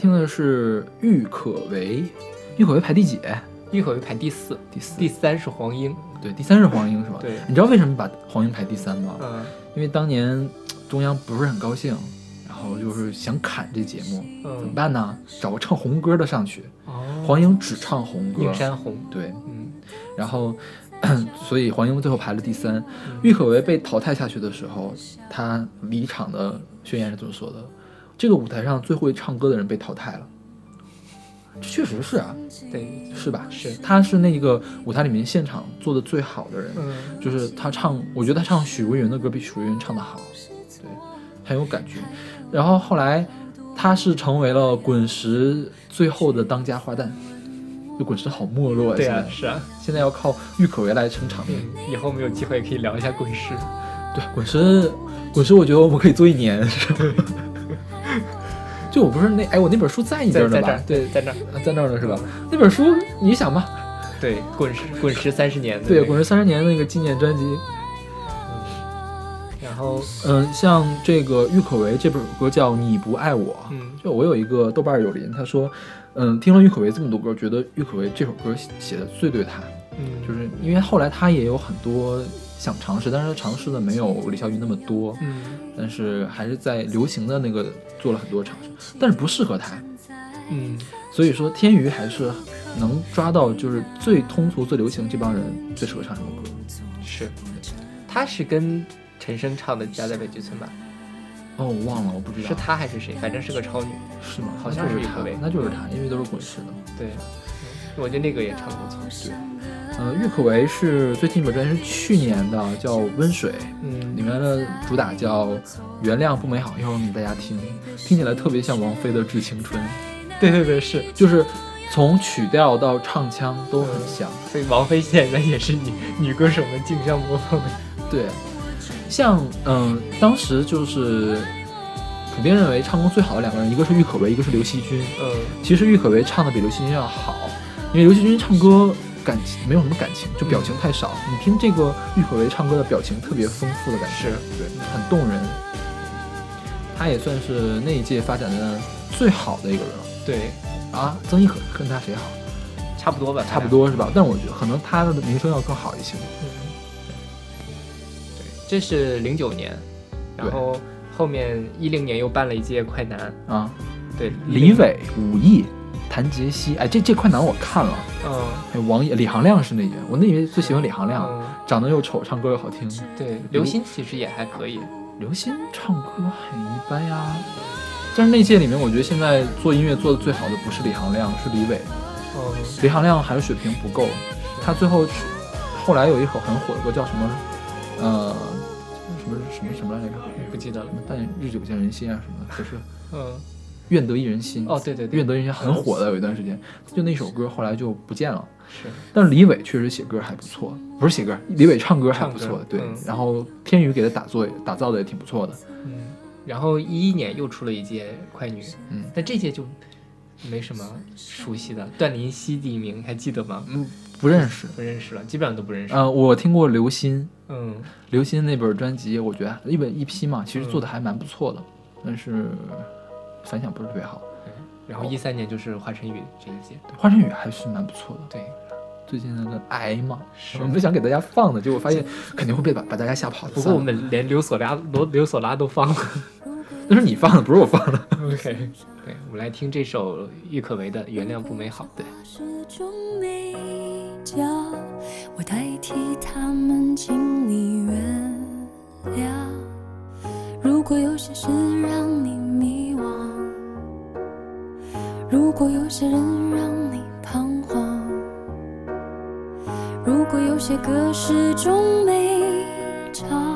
听的是郁可唯，郁可唯排第几？郁可唯排第四，第四。第三是黄英。对，第三是黄英是吧？对你知道为什么把黄英排第三吗？嗯因为当年中央不是很高兴，然后就是想砍这节目，怎么嗯，办呢？找个唱红歌的上去。哦，黄英只唱红歌，映山红。对，嗯然后 所以黄英最后排了第三。嗯郁可唯被淘汰下去的时候，他离场的宣言是这么说的：“这个舞台上最会唱歌的人被淘汰了。”这确实是啊，对，是吧？是他是那个舞台里面现场做的最好的人，嗯就是他唱，我觉得他唱许茹芸的歌比许茹芸唱的好，对，很有感觉。然后后来他是成为了滚石最后的当家花旦，就滚石好没落啊！对啊，是啊。现在要靠郁可唯来撑场面。嗯，以后我们有机会可以聊一下滚石。对，滚石，滚石，我觉得我们可以做一年。就我不是那哎，我那本书在你这儿呢吧在在这儿？对，在那儿。啊在那儿呢是吧？那本书你想吧，对，滚石滚石三十年的对，滚石三十年那个纪念专辑，然后嗯，像这个郁可唯这首歌叫《你不爱我》，嗯就我有一个豆瓣友邻，他说，嗯，听了郁可唯这么多歌，觉得郁可唯这首歌写的最对他，嗯，就是因为后来他也有很多想尝试，但是他尝试的没有李霄云那么多，嗯但是还是在流行的那个做了很多尝试，但是不适合他，嗯所以说天娱还是能抓到就是最通俗、最流行这帮人最适合唱什么歌。是，他是跟陈升唱的《家在北极村》吧？哦，我忘了，我不知道。是他还是谁？反正是个超女。是吗？好像是是他那就是他，因为都是滚石的。对，嗯我觉得那个也唱的不错。对，呃，郁可唯是最近一本专辑是去年的，叫《温水》，嗯里嗯，面的主打叫《原谅不美好》，一会儿我给大家听，听起来特别像王菲的《致青春 》，对对对，是。就是从曲调到唱腔都很像。所以王菲现在也是女女歌手们竞相模仿的。对，像嗯、当时就是普遍认为唱功最好的两个人，一个是郁可唯，一个是刘惜君。嗯，其实郁可唯唱的比刘惜君要好，因为刘惜君唱歌感情没有什么感情，就表情太少。你听这个郁可唯唱歌的表情特别丰富的感觉，是对，很动人。他也算是那一届发展的最好的一个人了对，啊。曾轶可跟他谁好？差不多吧，差不。多是吧？但我觉得可能他的名声要更好一些。嗯，对，这是零九年，然后后面一零年又办了一届快男，啊，对，李伟、武艺、谭杰希，哎，这这快男我看了，嗯。王野、李行亮是那演，我那以为最喜欢李行亮，嗯，长得又丑，唱歌又好听。对，刘鑫其实也还可以，刘鑫唱歌很一般呀，但是那届里面，我觉得现在做音乐做的最好的不是李行亮，是李伟。嗯，李行亮还是水平不够，他最后去后来有一首很火的歌叫什么，呃，什么什么什么来着？不记得了。但日久见人心啊什么的，可是嗯，愿得一人心。哦，对对对，愿得一人心很火的，有一段时间，就那首歌后来就不见了。是，但是李伟确实写歌还不错，不是写歌，李伟唱歌还不，错对。嗯。然后天宇给他打作打造的也挺不错的，嗯，然后一一年又出了一届快女，嗯。但这届就没什么熟悉的，段林希第一名，还记得吗？嗯，不认识。不认识了，基本上都不认识。呃，我听过刘鑫，嗯，刘鑫那本专辑，我觉得一本一批嘛，其实做的还蛮不错的，但是反响不是特别好。然后一三年就是华晨宇这一届，华晨宇还是蛮不错的，对，最近那个癌嘛，我们想给大家放的，结果发现肯定会被把把大家吓跑的。不过我们连刘索拉罗刘索拉都放了。那是你放的，不是我放的。OK，对，我们来听这首郁可唯的《原谅不美好》。对，我代替他们，请你原谅。如果有些事让你迷惘，如果有些人让你彷徨，如果有些歌始终没唱，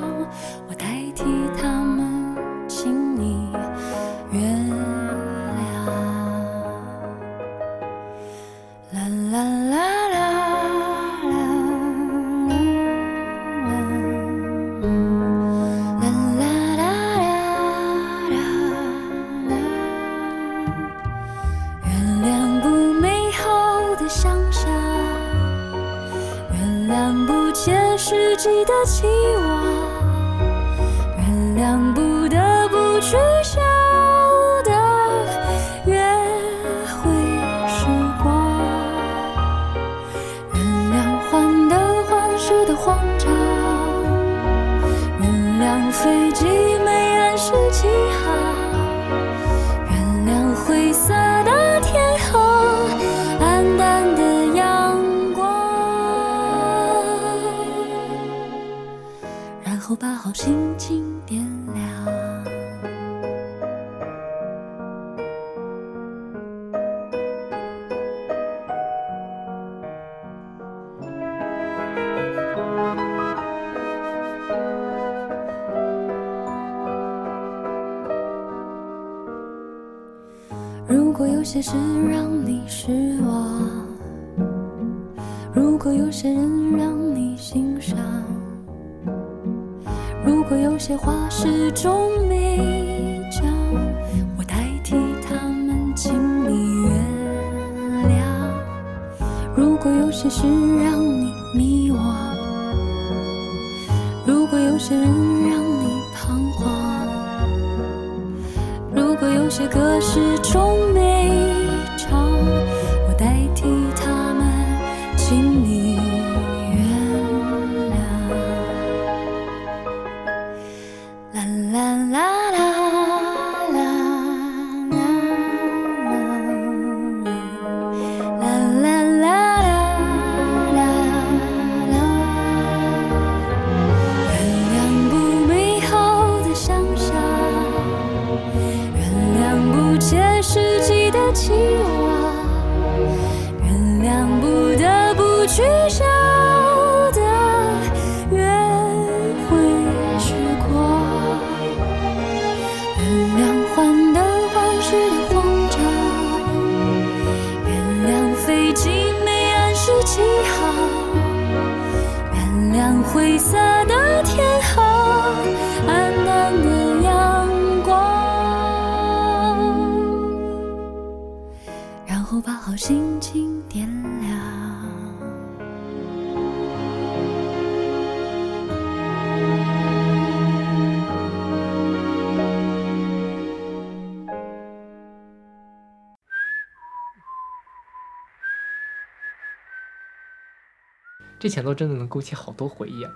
这前奏真的能勾起好多回忆啊！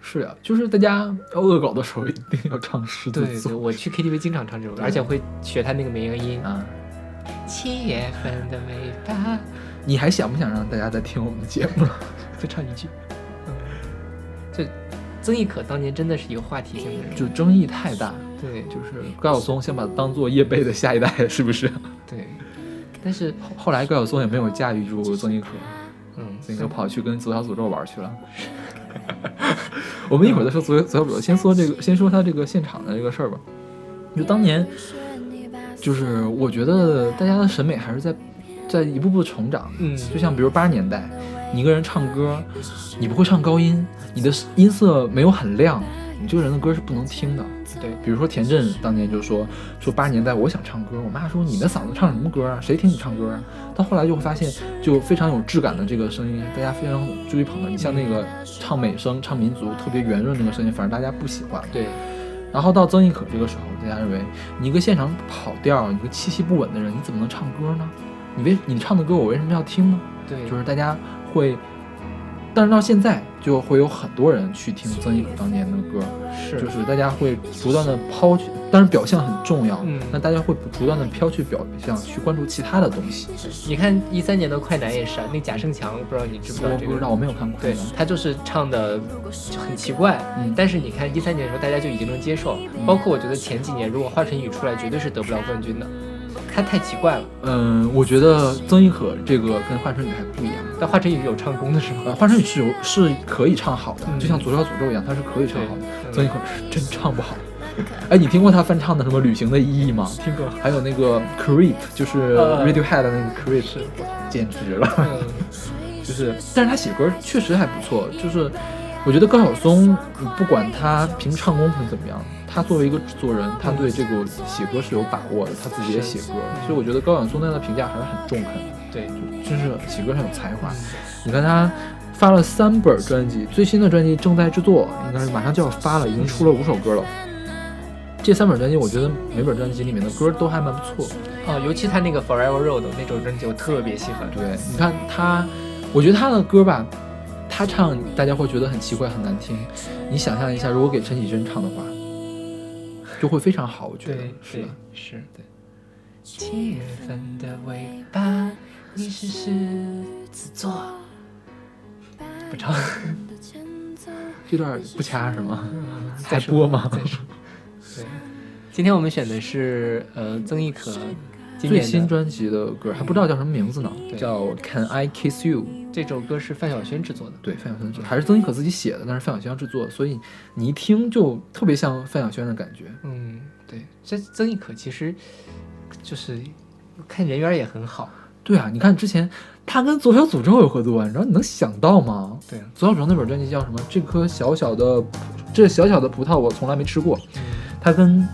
是呀，就是大家要恶搞的时候一定要唱狮子对我去 KTV 经常唱这首歌，而且会学他那个绵羊音。啊。七月份的尾巴，你还想不想让大家再听我们的节目了？再唱一句。嗯，这曾轶可当年真的是一个话题性的人，就争议太大，对，就是高晓松先把它当做叶蓓的下一代，是不是？对，但是后来高晓松也没有驾驭住曾轶可，嗯，曾轶可跑去跟左小诅咒玩去了。我们一会儿再说左左小诅咒，先说这个，先说他这个现场的这个事儿吧。就当年，就是我觉得大家的审美还是在在一步步成长。嗯就像比如八十年代，你一个人唱歌，你不会唱高音，你的音色没有很亮，你这个人的歌是不能听的。对，比如说田震当年就说说八十年代我想唱歌，我妈说你的嗓子唱什么歌啊？谁听你唱歌啊？到后来就会发现，就非常有质感的这个声音，大家非常追捧的。你像那个唱美声、唱民族特别圆润那个声音，反正大家不喜欢。对，然后到曾轶可这个时候，大家认为你一个现场跑调、一个气息不稳的人，你怎么能唱歌呢？你为你唱的歌我为什么要听呢？对，就是大家会，但是到现在就会有很多人去听曾轶可当年的歌，是就是大家会不断的抛去，但是表象很重要，嗯那大家会不断的飘去表象，去关注其他的东西。你看一三年的快男也是啊，那贾胜强，我不知道你知不知道这个？我不知道，我没有看过。对他就是唱的就很奇怪，嗯但是你看一三年的时候，大家就已经能接受，包括我觉得前几年如果华晨宇出来，绝对是得不了冠军的，他太奇怪了。嗯，我觉得曾轶可这个跟华晨宇还不一样。但华晨宇有唱功的是吗？呃，华晨宇是有是可以唱好的，嗯就像左小诅咒一样，他是可以唱好的。曾轶可是真唱不好。哎，你听过他翻唱的什么《旅行的意义》吗？听过。还有那个 Creep，就是呃 Radiohead 的那个 Creep，简直了。嗯，就是，但是他写歌确实还不错。就是，我觉得高晓松，你不管他平时唱功评怎么样，他作为一个制作人，他对这个写歌是有把握的，他自己也写歌，所以我觉得高晓松对他的评价还是很中肯的，对，真是写歌很有才华。你看他发了三本专辑，最新的专辑正在制作，应该是马上就要发了，已经出了五首歌了。这三本专辑，我觉得每本专辑里面的歌都还蛮不错。哦，尤其他那个 Forever Road 那首专辑，我特别喜欢。对，你看他，我觉得他的歌吧，他唱大家会觉得很奇怪、很难听。你想象一下，如果给陈绮贞唱的话，就会非常好。我觉得，是是对。七月份的尾巴，你是狮子座。不唱，这段不掐是吗？再 说还播吗？对，今天我们选的是呃曾轶可今最新专辑的歌还不知道叫什么名字呢，叫《Can I Kiss You》。这首歌是范晓萱制作的。对，范晓萱制还是曾轶可自己写的，但是范晓萱要制作，所以你一听就特别像范晓萱的感觉。嗯，对，这曾轶可其实就是看人缘也很好。对啊，你看之前他跟左小诅咒有合作，你知道你能想到吗？对啊，左小诅咒那本专辑叫什么？这颗小小的，这小小的葡萄我从来没吃过。他跟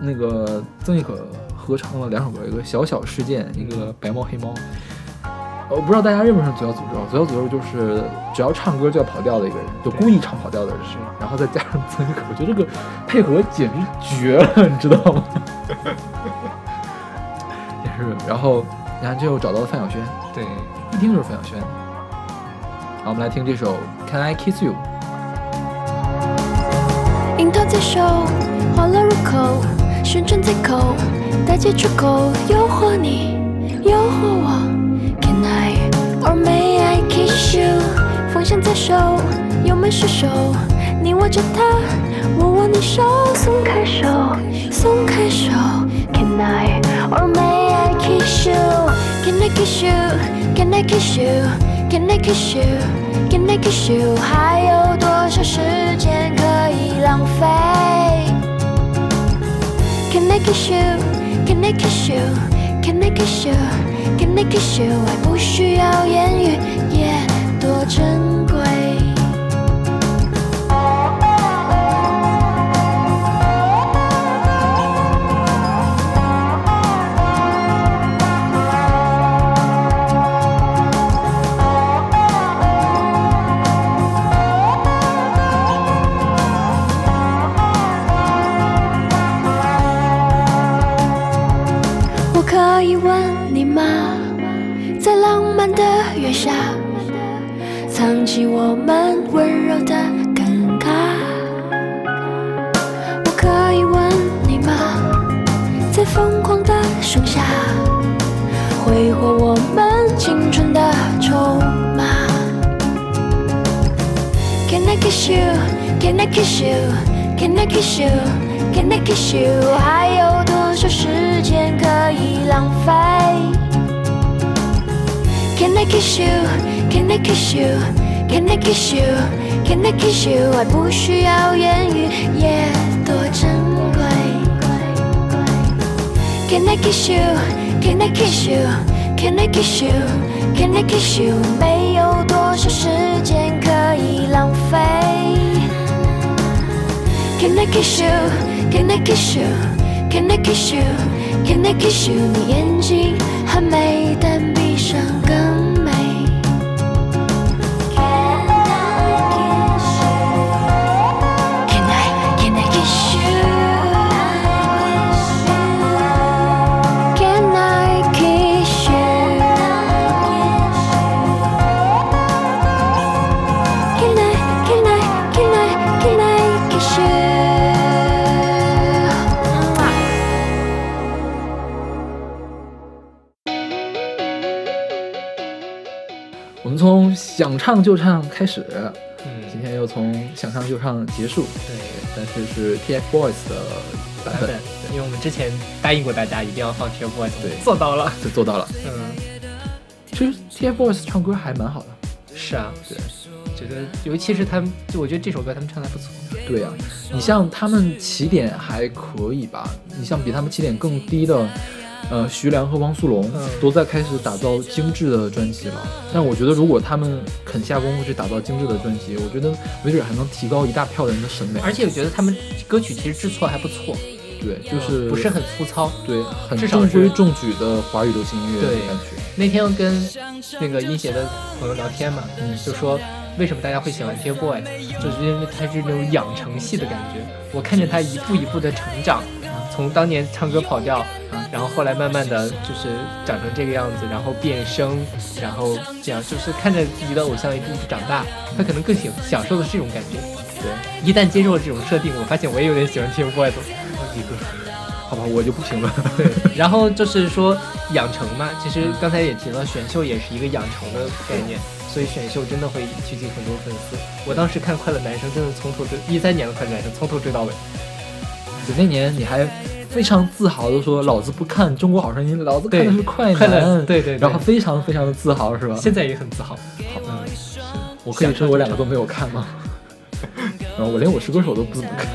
那个曾轶可合唱了两首歌，一个小小事件，一个白猫黑猫。呃我不知道大家认不认识左小诅咒？左小诅咒就是只要唱歌就要跑调的一个人，就故意唱跑调的人。是然后再加上曾轶可，我觉得这个配合简直绝了，你知道吗？也是，然后你看，最后找到了范晓萱，对，一听就是范晓萱。好，我们来听这首《Can I Kiss You》。樱桃在手，花落入口，旋转在口，带接出口，诱惑你，诱惑我。Can I or may I kiss you？风向在手，油门失手，你握着它，我握你手，松开手，松开手。Can I or may I kiss you？Can I kiss you？Can I kiss you？Can I kiss you？Can I kiss you？还有多少时间可以浪费 ？Can I kiss you？Can I kiss you？Can I kiss you？Can I kiss you？爱不需要言语，也多珍 下，藏起我们温柔的尴尬。我可以问你吗？在疯狂的盛夏，挥霍我们青春的筹码。Can I kiss you? Can I kiss you? Can I kiss you? Can I kiss you? 还有多少时间可以浪费 ？Can I kiss you? Can I kiss you? Can I kiss you? Can I kiss you? 爱不需要言语，也多珍贵。Can I kiss you? Can I kiss you? Can I kiss you? Can I kiss you? 没有多少时间可以浪费。Can I kiss you? Can I kiss you? Can I kiss you? Can I kiss you? 你眼睛很美，但闭上更 想唱就唱开始，今嗯，天又从想唱就唱结束，对，但是是 TFBOYS 的版本，，因为我们之前答应过大家一定要放 TFBOYS，对。做到了。就做到了。嗯，其实 TFBOYS 唱歌还蛮好的，是啊，对。觉得尤其是他们，就我觉得这首歌他们唱的还不错。对呀、你像他们起点还可以吧？你像比他们起点更低的，呃，徐良和汪苏泷嗯都在开始打造精致的专辑了。但我觉得，如果他们肯下功夫去打造精致的专辑，我觉得没准还能提高一大票人的审美。而且我觉得他们歌曲其实制作还不错，对，就是不是很粗糙。对，很中规是中矩的华语流行音乐的感觉。那天跟那个音协的朋友聊天嘛，嗯就说为什么大家会喜欢 TFBOYS，就是因为他是那种养成系的感觉。我看见他一步一步的成长，从当年唱歌跑调，然后后来慢慢的就是长成这个样子，然后变声，然后这样就是看着自己的偶像一步步长大，他可能更享享受的是这种感觉。对，一旦接受了这种设定，我发现我也有点喜欢 TFBOYS 了。一个，好吧，我就不评论。对，然后就是说养成嘛，其实刚才也提了，选秀也是一个养成的概念，所以选秀真的会聚集很多粉丝。我当时看《快乐男生》，真的从头追，一三年的《快乐男生》从头追到尾。对，那年你还非常自豪的说：“老子不看中国好声音，老子看的是快男。”对对对然后非常非常的自豪，是吧？现在也很自豪。好嗯，我可以说我两个都没有看吗？然后我连《我是歌手》都不怎么看。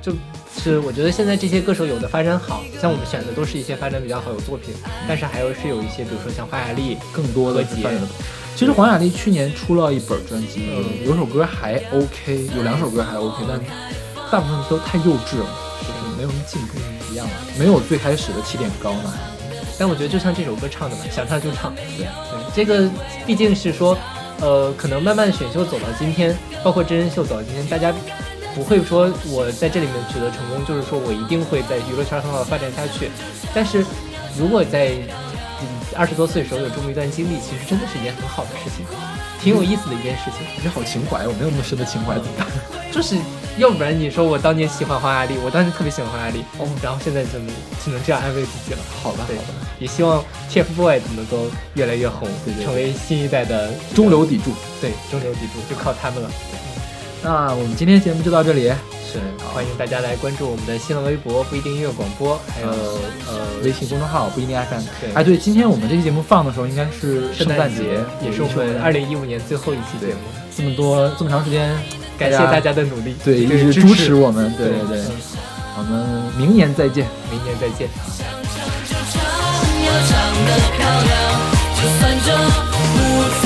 就是我觉得现在这些歌手有的发展好，像我们选的都是一些发展比较好有作品，但是还有是有一些，比如说像花雅丽，更多的。其实黄雅莉去年出了一本专辑，嗯有首歌还 OK，有两首歌还 OK，但大部分都太幼稚了，就是没有什么进步，一样了，没有最开始的起点高嘛。但我觉得就像这首歌唱的嘛，想唱就唱。对，这个毕竟是说，呃，可能慢慢选秀走到今天，包括真人秀走到今天，大家不会说我在这里面取得成功，就是说我一定会在娱乐圈很好的发展下去。但是如果在二十多岁的时候有这么一段经历，其实真的是一件很好的事情，挺有意思的一件事情。你好情怀，我没有那么深的情怀，怎么办？就是要不然你说我当年喜欢黄雅莉，我当时特别喜欢黄雅莉，哦，然后现在就能只能这样安慰自己了。好吧，对好吧，也希望 TFBOYS 能够越来越红，对对对。成为新一代的中流砥柱。对中流砥柱，就靠他们了。那我们今天节目就到这里，是，欢迎大家来关注我们的新浪微博不一定音乐广播，还有呃微信公众号不一定 FM。对。哎，对，今天我们这期节目放的时候应该是圣诞节，也是我们二零一五年最后一期节目，这么多这么长时间，感谢大家的努力，对一直支持我们，对对对我们明年再见。明年再见。要唱得漂亮，就算这舞台